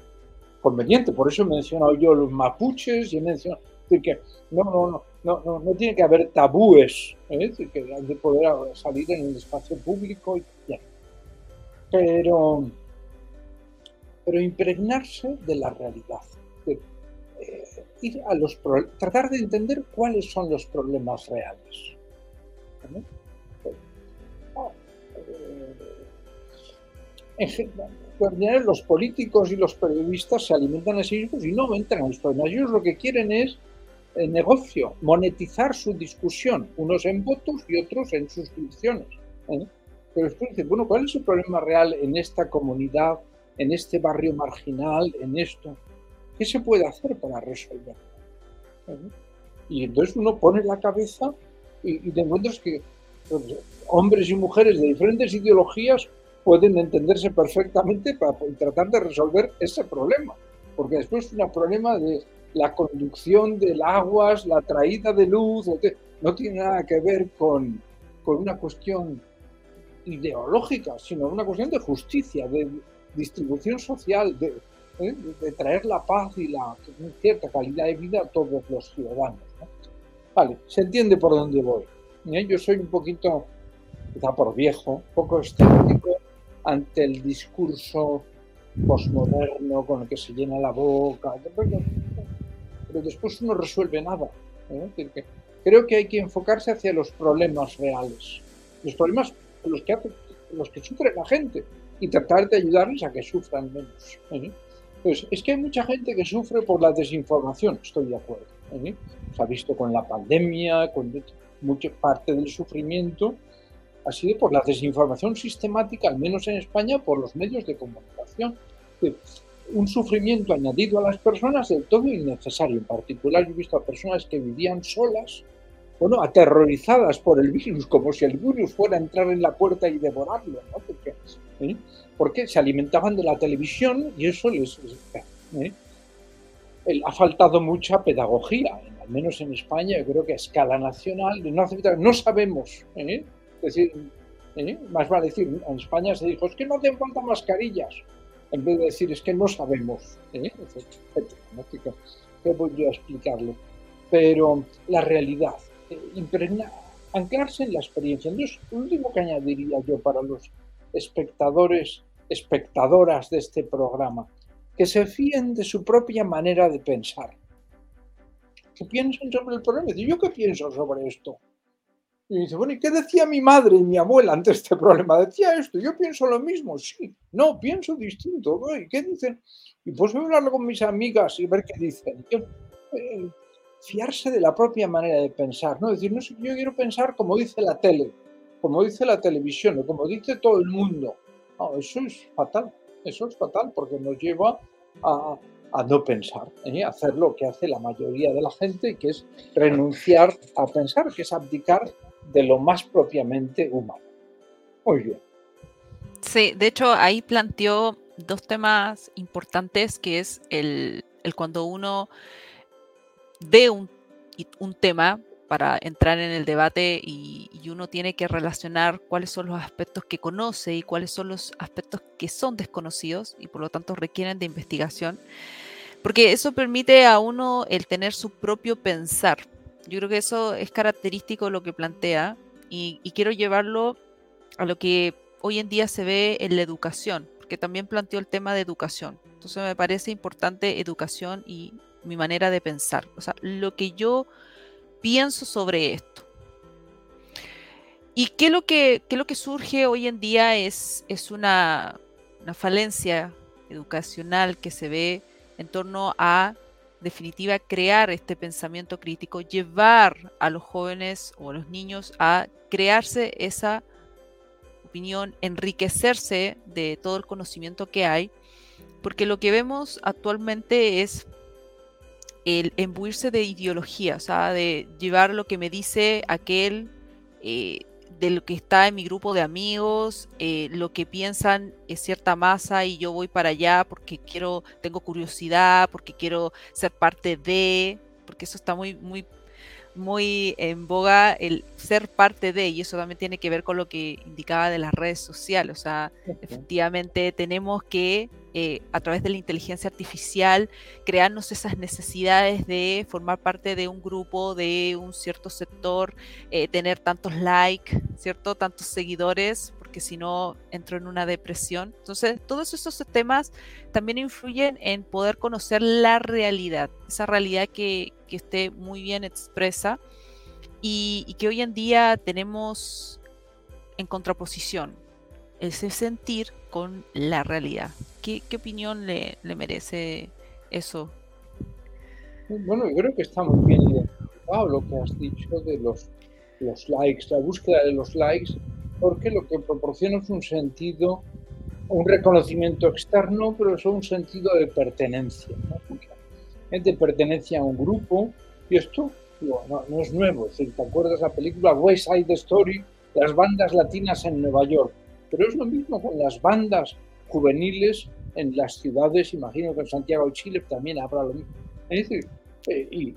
conveniente. Por eso he mencionado yo los mapuches y he mencionado. que no, no, no, no, no, tiene que haber tabúes, ¿eh? que de poder salir en el espacio público. Y, Pero, pero impregnarse de la realidad. Eh, ir a los tratar de entender cuáles son los problemas reales. En general, los políticos y los periodistas se alimentan a sí mismos y no entran en los problemas. Ellos lo que quieren es el negocio, monetizar su discusión, unos en votos y otros en suscripciones. ¿eh? Pero después dicen, bueno, ¿cuál es el problema real en esta comunidad, en este barrio marginal, en esto? ¿Qué se puede hacer para resolverlo? ¿Eh? Y entonces uno pone la cabeza y, y te encuentras que pues, hombres y mujeres de diferentes ideologías pueden entenderse perfectamente para tratar de resolver ese problema. Porque después es un problema de la conducción del aguas, la traída de luz, no tiene nada que ver con, con una cuestión ideológica, sino una cuestión de justicia, de distribución social, de, ¿eh? de traer la paz y la cierta calidad de vida a todos los ciudadanos. Vale, se entiende por dónde voy. ¿eh? Yo soy un poquito, quizá por viejo, un poco escéptico ante el discurso posmoderno con el que se llena la boca, pero después no resuelve nada. ¿eh? Creo que hay que enfocarse hacia los problemas reales, los problemas los que, los que sufre la gente y tratar de ayudarles a que sufran menos. ¿eh? Pues es que hay mucha gente que sufre por la desinformación, estoy de acuerdo. ¿eh? Se ha visto con la pandemia, con mucha parte del sufrimiento ha sido por la desinformación sistemática, al menos en España, por los medios de comunicación. Un sufrimiento añadido a las personas del todo innecesario. En particular, yo he visto a personas que vivían solas, bueno, aterrorizadas por el virus, como si el virus fuera a entrar en la puerta y devorarlo, ¿no? Porque, ¿eh? porque se alimentaban de la televisión y eso les... ¿eh? ha faltado mucha pedagogía, al menos en España, yo creo que a escala nacional, no, no sabemos ¿eh? Decir, ¿eh? más vale decir, en España se dijo, es que no hacen falta mascarillas, en vez de decir, es que no sabemos. ¿eh? ¿Qué voy a explicarlo? Pero la realidad, eh, anclarse en la experiencia. Entonces, lo último que añadiría yo para los espectadores, espectadoras de este programa, que se fíen de su propia manera de pensar. Que piensen sobre el problema. ¿Yo qué pienso sobre esto? Y dice, bueno, ¿y qué decía mi madre y mi abuela ante este problema? Decía esto, yo pienso lo mismo, sí, no, pienso distinto. ¿Y qué dicen? Y pues voy a hablarlo con mis amigas y ver qué dicen. Eh, fiarse de la propia manera de pensar, ¿no? decir, no sé, yo quiero pensar como dice la tele, como dice la televisión, o como dice todo el mundo. No, eso es fatal, eso es fatal porque nos lleva a, a no pensar, ¿eh? hacer lo que hace la mayoría de la gente, que es renunciar a pensar, que es abdicar de lo más propiamente humano. Muy bien. Sí, de hecho ahí planteó dos temas importantes, que es el, cuando uno ve un, un, tema para entrar en el debate y, uno tiene que relacionar cuáles son los aspectos que conoce y cuáles son los aspectos que son desconocidos y por lo tanto requieren de investigación, porque eso permite a uno el tener su propio pensar, yo creo que eso es característico lo que plantea y, quiero llevarlo a lo que hoy en día se ve en la educación, porque también planteó el tema de educación. Entonces me parece importante educación y mi manera de pensar, o sea, lo que yo pienso sobre esto. ¿Y qué lo que, lo que surge hoy en día es, es una, una falencia educacional que se ve en torno a definitiva crear este pensamiento crítico, llevar a los jóvenes o a los niños a crearse esa opinión, enriquecerse de todo el conocimiento que hay, porque lo que vemos actualmente es el embuirse de ideología, o sea, de llevar lo que me dice aquel eh, de lo que está en mi grupo de amigos, eh, lo que piensan es cierta masa y yo voy para allá porque quiero, tengo curiosidad, porque quiero ser parte de, porque eso está muy, muy, muy en boga el ser parte de, y eso también tiene que ver con lo que indicaba de las redes sociales. O sea, efectivamente tenemos que, eh, a través de la inteligencia artificial, crearnos esas necesidades de formar parte de un grupo, de un cierto sector, eh, tener tantos likes, ¿cierto? Tantos seguidores, porque si no entro en una depresión. Entonces, todos esos temas también influyen en poder conocer la realidad, esa realidad que, que esté muy bien expresa y, que hoy en día tenemos en contraposición ese sentir con la realidad. ¿Qué, opinión le, merece eso? Bueno, yo creo que está muy bien identificado lo que has dicho de los, los likes, la búsqueda de los likes, porque lo que proporciona es un sentido, un reconocimiento externo, pero es un sentido de pertenencia. ¿no? gente pertenece a un grupo y esto no, no, es nuevo. Si ¿te acuerdas la película West Side Story? Las bandas latinas en Nueva York. Pero es lo mismo con las bandas juveniles en las ciudades, imagino que en Santiago de Chile también habrá lo mismo. Es decir, eh, y,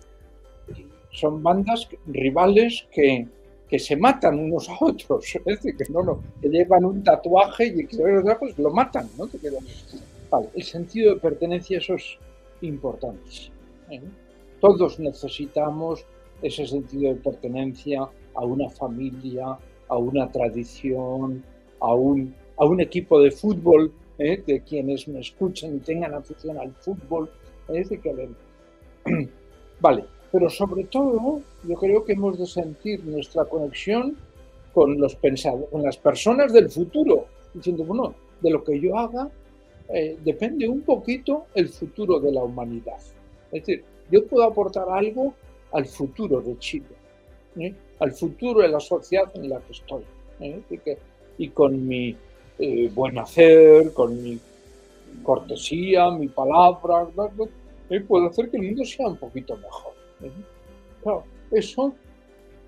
son bandas rivales que, que, se matan unos a otros, es decir, que, no, no, que llevan un tatuaje y que pues lo matan. ¿no? Vale, el sentido de pertenencia, eso es importantes. ¿eh? Todos necesitamos ese sentido de pertenencia a una familia, a una tradición, a un, a un equipo de fútbol, ¿eh? de quienes me escuchen y tengan afición al fútbol. ¿eh? que, vale, pero sobre todo yo creo que hemos de sentir nuestra conexión con, los pensados, con las personas del futuro, diciendo, bueno, de lo que yo haga eh, depende un poquito el futuro de la humanidad. Es decir, yo puedo aportar algo al futuro de Chile, ¿eh? al futuro de la sociedad en la que estoy. ¿eh? Y, con mi buen hacer, con mi cortesía, mi palabra, puedo hacer que el mundo sea un poquito mejor. Eso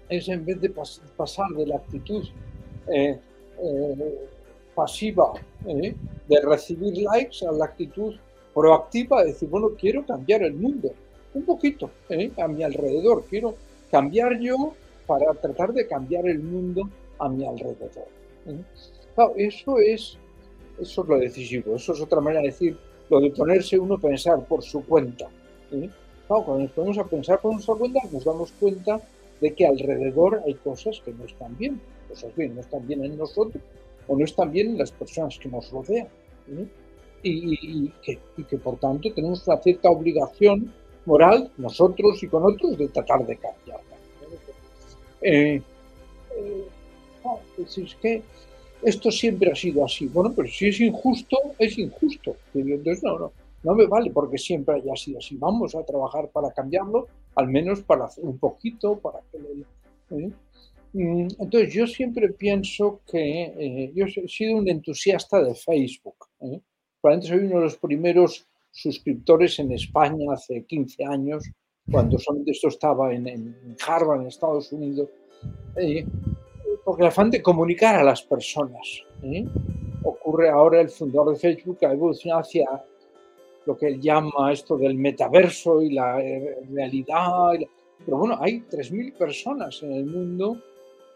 es en vez de pasar de la actitud pasiva ¿eh? de recibir likes a la actitud proactiva de decir, bueno, quiero cambiar el mundo un poquito ¿eh? a mi alrededor, quiero cambiar yo para tratar de cambiar el mundo a mi alrededor. ¿eh? eso es, eso es lo decisivo, eso es otra manera de decir lo de ponerse uno a pensar por su cuenta. Cuando nos ponemos a pensar por nuestra cuenta, nos damos cuenta de que alrededor hay cosas que no están bien, cosas bien, no están bien en nosotros, o no están bien las personas que nos rodean. Y, que, por tanto tenemos una cierta obligación moral, nosotros y con otros, de tratar de cambiarla. Eh, eh, es que esto siempre ha sido así. Bueno, pero si es injusto, es injusto. Entonces, no, no, no me vale porque siempre haya sido así. Vamos a trabajar para cambiarlo, al menos para hacer un poquito, para que... ¿eh? Mm, entonces, yo siempre pienso que eh, yo he sido un entusiasta de Facebook. ¿eh? Probablemente soy uno de los primeros suscriptores en España hace 15 años, cuando solamente esto estaba en, Harvard, en Estados Unidos, eh, porque el afán de comunicar a las personas. Ocurre ahora el fundador de Facebook ha evolucionado hacia lo que él llama esto del metaverso y la realidad. Pero bueno, hay 3.000 personas en el mundo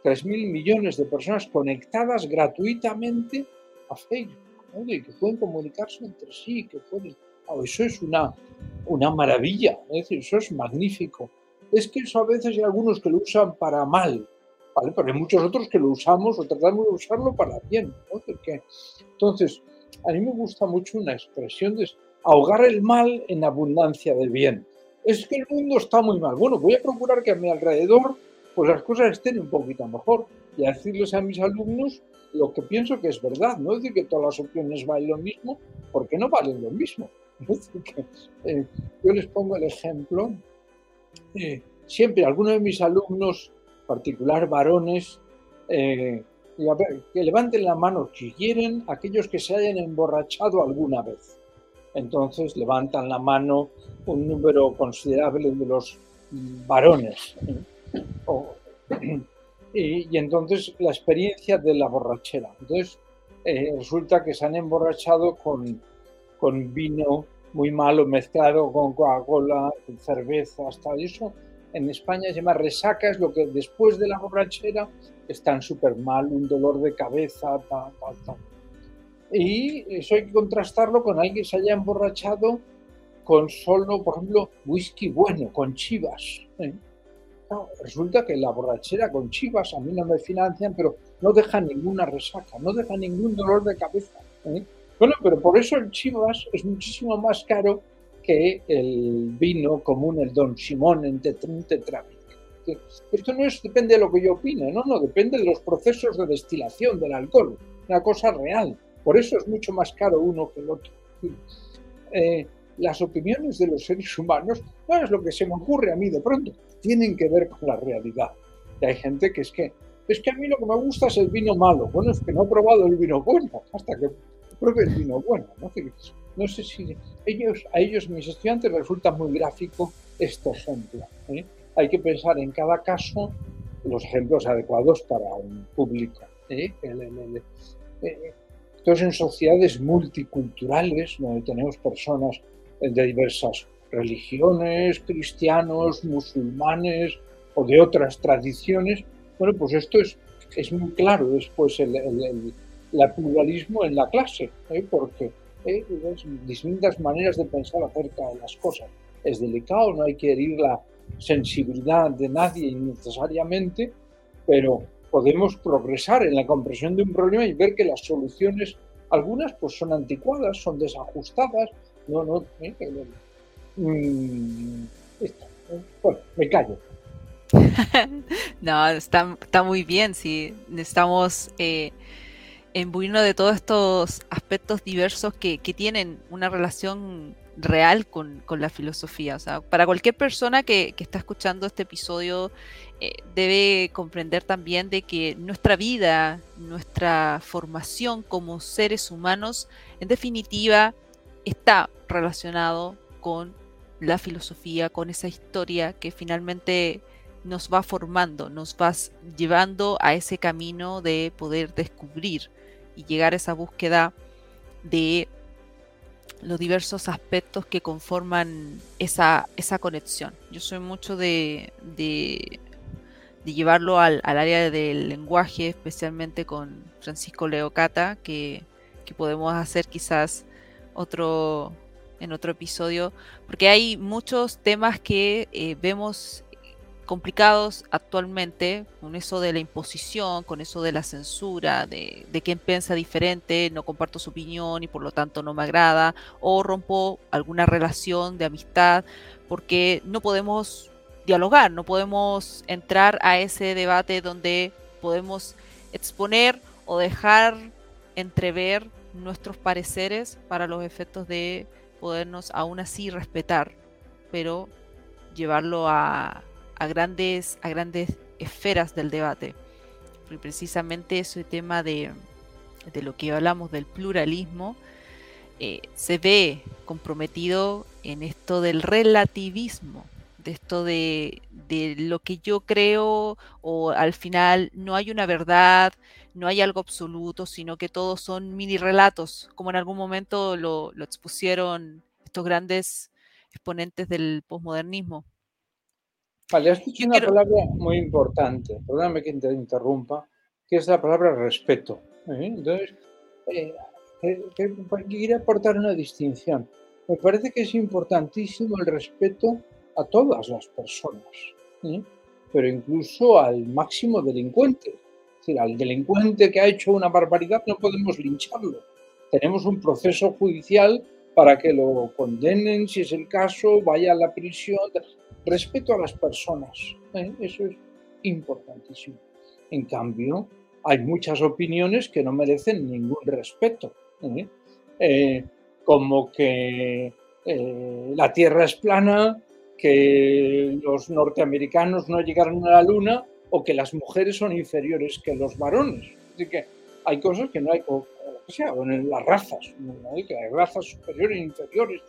3.000 millones de personas conectadas gratuitamente a Facebook, y que pueden comunicarse entre sí, que pueden... eso es una, una maravilla, es decir, eso es magnífico. Es que eso a veces hay algunos que lo usan para mal, ¿vale? pero hay muchos otros que lo usamos o tratamos de usarlo para bien. Entonces, a mí me gusta mucho una expresión de ahogar el mal en abundancia de bien. Es que el mundo está muy mal. Bueno, voy a procurar que a mi alrededor pues las cosas estén un poquito mejor y decirles a mis alumnos lo que pienso que es verdad, no decir que todas las opiniones valen lo mismo, porque no valen lo mismo. Eh, yo les pongo el ejemplo, eh, siempre algunos de mis alumnos, particular varones, eh, que levanten la mano si quieren aquellos que se hayan emborrachado alguna vez. Entonces levantan la mano un número considerable de los varones. y, entonces la experiencia de la borrachera. Entonces eh, resulta que se han emborrachado con, con vino muy malo mezclado con Coca-Cola, cerveza, hasta eso. en España se llama resaca, es lo que después de la borrachera están súper mal, un dolor de cabeza, tal, tal, tal. Y eso hay que contrastarlo con alguien que se haya emborrachado con solo, por ejemplo, whisky bueno, con chivas. ¿eh? resulta que la borrachera con chivas a mí no me financian, pero no deja ninguna resaca, no deja ningún dolor de cabeza. ¿eh? Bueno, pero por eso el chivas es muchísimo más caro que el vino común, el Don Simón en tetrámico. Esto no es, depende de lo que yo opine, no, no, depende de los procesos de destilación del alcohol, una cosa real. Por eso es mucho más caro uno que el otro. Eh, las opiniones de los seres humanos no es lo que se me ocurre a mí de pronto, tienen que ver con la realidad. Y hay gente que es que, es que a mí lo que me gusta es el vino malo. Bueno, es que no he probado el vino bueno hasta que pruebe el vino bueno. No, sé si ellos, a ellos, mis estudiantes, resulta muy gráfico este ejemplo. ¿eh? Hay que pensar en cada caso los ejemplos adecuados para un público. ¿eh? Entonces, en sociedades multiculturales, donde tenemos personas de diversas religiones, cristianos, musulmanes o de otras tradiciones, bueno, pues esto es, es muy claro después el, el, pluralismo en la clase, ¿eh? porque ¿eh? distintas maneras de pensar acerca de las cosas. Es delicado, no hay que herir la sensibilidad de nadie innecesariamente, pero podemos progresar en la comprensión de un problema y ver que las soluciones, algunas pues son anticuadas, son desajustadas, no, no, ¿eh? mm, bueno, me callo. no, está, está, muy bien, sí, necesitamos eh, de todos estos aspectos diversos que, que tienen una relación real con, con, la filosofía. O sea, para cualquier persona que, que está escuchando este episodio, eh, debe comprender también de que nuestra vida, nuestra formación como seres humanos, en definitiva, está relacionado con la filosofía, con esa historia que finalmente nos va formando, nos va llevando a ese camino de poder descubrir y llegar a esa búsqueda de los diversos aspectos que conforman esa, esa conexión. Yo soy mucho de, de, llevarlo al, área del lenguaje, especialmente con Francisco Leocata, que, que podemos hacer quizás otro en otro episodio, porque hay muchos temas que eh, vemos complicados actualmente, con eso de la imposición, con eso de la censura, de, de quien piensa diferente, no comparto su opinión y por lo tanto no me agrada, o rompo alguna relación de amistad, porque no podemos dialogar, no podemos entrar a ese debate donde podemos exponer o dejar entrever nuestros pareceres para los efectos de podernos aún así respetar, pero llevarlo a, grandes, a grandes esferas del debate. Y precisamente ese tema de, lo que hablamos del pluralismo eh, se ve comprometido en esto del relativismo, de esto de, de lo que yo creo o al final no hay una verdad, no hay algo absoluto, sino que todos son mini relatos, como en algún momento lo, expusieron estos grandes exponentes del posmodernismo. Vale, has dicho una palabra muy importante, perdóname que te interrumpa, que es la palabra respeto. ¿eh? Entonces, eh, eh, quiero aportar una distinción. Me parece que es importantísimo el respeto a todas las personas, pero incluso al máximo delincuente decir, al delincuente que ha hecho una barbaridad no podemos lincharlo. Tenemos un proceso judicial para que lo condenen, si es el caso, vaya a la prisión. Respeto a las personas, ¿eh? eso es importantísimo. En cambio, hay muchas opiniones que no merecen ningún respeto, ¿eh? Eh, como que la Tierra es plana, que los norteamericanos no llegaron a la Luna o que las mujeres son inferiores que los varones. Así que hay cosas que no hay, o, sea, en las razas, que hay razas superiores e inferiores,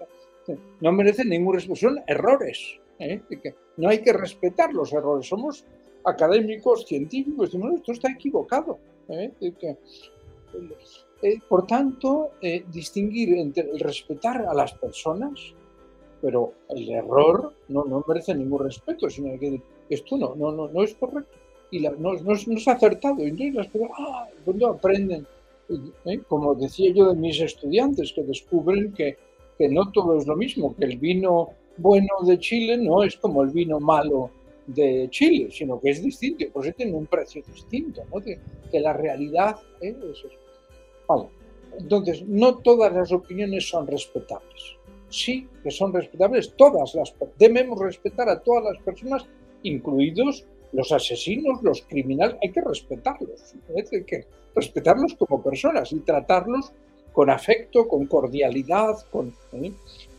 no merecen ningún respeto, son errores. ¿eh? No hay que respetar los errores, somos académicos, científicos, decimos, esto está equivocado. ¿eh? Eh, por tanto, distinguir entre el respetar a las personas pero el error no, no merece ningún respeto, sino que esto no, no, no, no es correcto y la, no, no, no, es acertado. Entonces las personas, ah, cuando aprenden, ¿eh? como decía yo de mis estudiantes, que descubren que, que no todo es lo mismo, que el vino bueno de Chile no es como el vino malo de Chile, sino que es distinto, por eso tiene un precio distinto, ¿no? que, que la realidad ¿eh? es eso. Vale. Entonces, no todas las opiniones son respetables sí que son respetables todas las debemos respetar a todas las personas, incluidos los asesinos, los criminales, hay que respetarlos, hay que respetarlos como personas y tratarlos con afecto, con cordialidad, con ¿eh?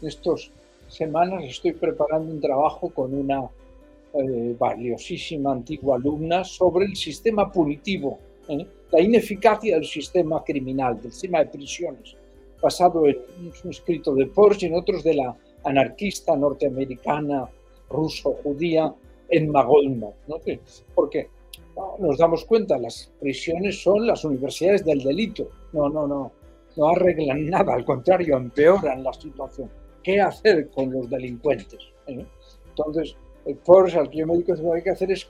estas semanas estoy preparando un trabajo con una eh, valiosísima antigua alumna sobre el sistema punitivo, ¿eh? la ineficacia del sistema criminal, del sistema de prisiones basado en un escrito de Porsche y en otros de la anarquista norteamericana ruso-judía en Magolno. ¿no? Porque nos damos cuenta, las prisiones son las universidades del delito. No, no, no. No arreglan nada, al contrario, empeoran la situación. ¿Qué hacer con los delincuentes? ¿Eh? Entonces, el Porsche al digo lo que hay que hacer es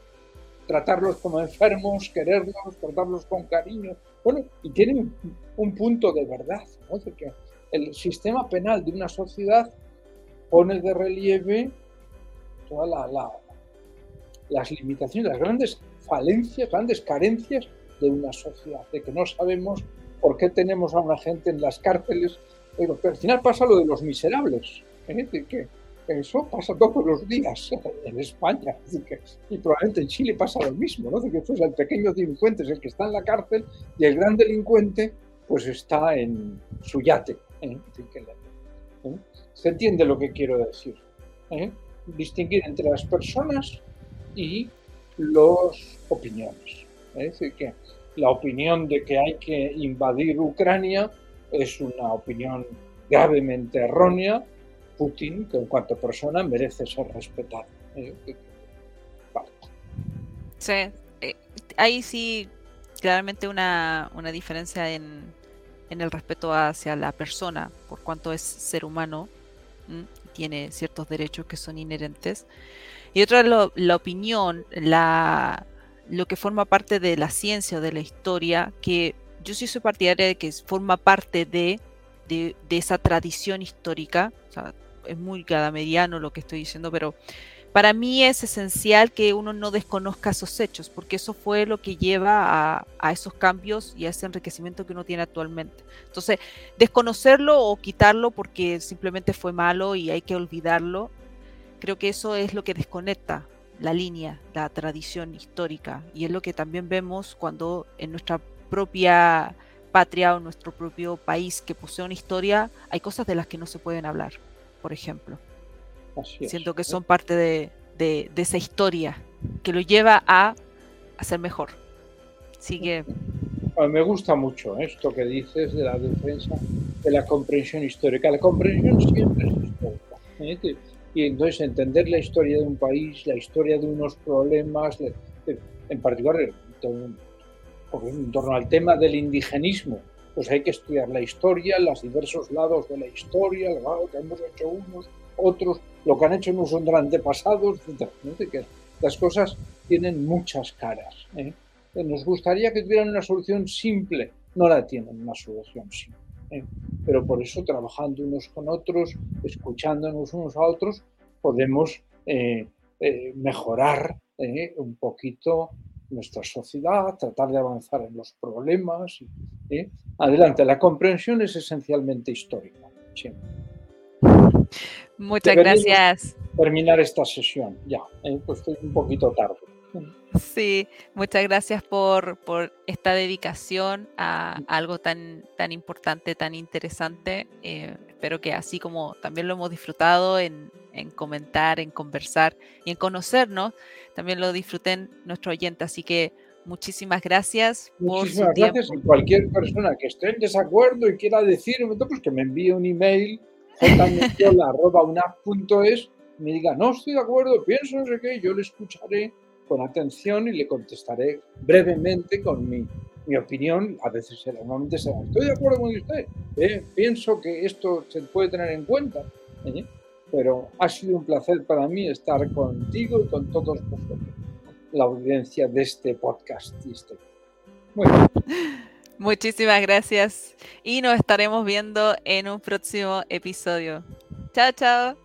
tratarlos como enfermos, quererlos, tratarlos con cariño. Bueno, y tienen un punto de verdad, ¿no? que el sistema penal de una sociedad pone de relieve todas la, las limitaciones, las grandes falencias, grandes carencias de una sociedad, de que no sabemos por qué tenemos a una gente en las cárceles, pero, al final pasa lo de los miserables, ¿eh? que eso pasa todos los días en España y probablemente en Chile pasa lo mismo, ¿no? que pues el pequeño delincuente es el que está en la cárcel y el gran delincuente pues está en su yate. ¿eh? ¿eh? Se entiende lo que quiero decir. ¿eh? Distinguir entre las personas y las opiniones. Es decir, que la opinión de que hay que invadir Ucrania es una opinión gravemente errónea Putin, que en cuanto persona merece ser respetado. Sí, eh, ahí sí claramente una, una diferencia en, en, el respeto hacia la persona, por cuanto es ser humano, tiene ciertos derechos que son inherentes. Y otra es la opinión, la, lo que forma parte de la ciencia o de la historia, que yo sí soy partidaria de que forma parte de, de, esa tradición histórica. Es muy cada mediano lo que estoy diciendo, pero para mí es esencial que uno no desconozca esos hechos, porque eso fue lo que lleva a, esos cambios y a ese enriquecimiento que uno tiene actualmente. Entonces, desconocerlo o quitarlo porque simplemente fue malo y hay que olvidarlo, creo que eso es lo que desconecta la línea, la tradición histórica, y es lo que también vemos cuando en nuestra propia patria o nuestro propio país que posee una historia, hay cosas de las que no se pueden hablar por ejemplo. Siento que son parte de, esa historia que lo lleva a, ser mejor. Sigue. me gusta mucho esto que dices de la defensa de la comprensión histórica. La comprensión siempre es histórica. Y entonces entender la historia de un país, la historia de unos problemas, en particular en torno al tema del indigenismo, pues hay que estudiar la historia, los diversos lados de la historia, lo que hemos hecho unos, otros, lo que han hecho nuestros antepasados, etc. Que las cosas tienen muchas caras. ¿eh? Nos gustaría que tuvieran una solución simple, no la tienen una solución simple. ¿Eh? Pero por eso, trabajando unos con otros, escuchándonos unos a otros, podemos eh, mejorar un poquito nuestra sociedad, tratar de avanzar en los problemas. ¿eh? Adelante, la comprensión es esencialmente histórica. Muchas gracias. Terminar esta sesión, ya, ¿eh? pues estoy un poquito tarde. Sí, muchas gracias por, por esta dedicación a, algo tan, tan importante, tan interesante. Eh, espero que así como también lo hemos disfrutado en, en, comentar, en conversar y en conocernos, también lo disfruten nuestro oyente. Así que muchísimas gracias. Muchísimas por gracias. a cualquier persona que esté en desacuerdo y quiera decirme, pues que me envíe un email jmendiola.unap.es me diga, no estoy de acuerdo, pienso no sé qué, yo le escucharé con atención y le contestaré brevemente con mi, mi opinión. A veces será, normalmente será, estoy de acuerdo con usted, eh, pienso que esto se puede tener en cuenta, ¿eh? pero ha sido un placer para mí estar contigo y con todos vosotros, la audiencia de este podcast. Este. Muchísimas gracias y nos estaremos viendo en un próximo episodio. Chao, chao.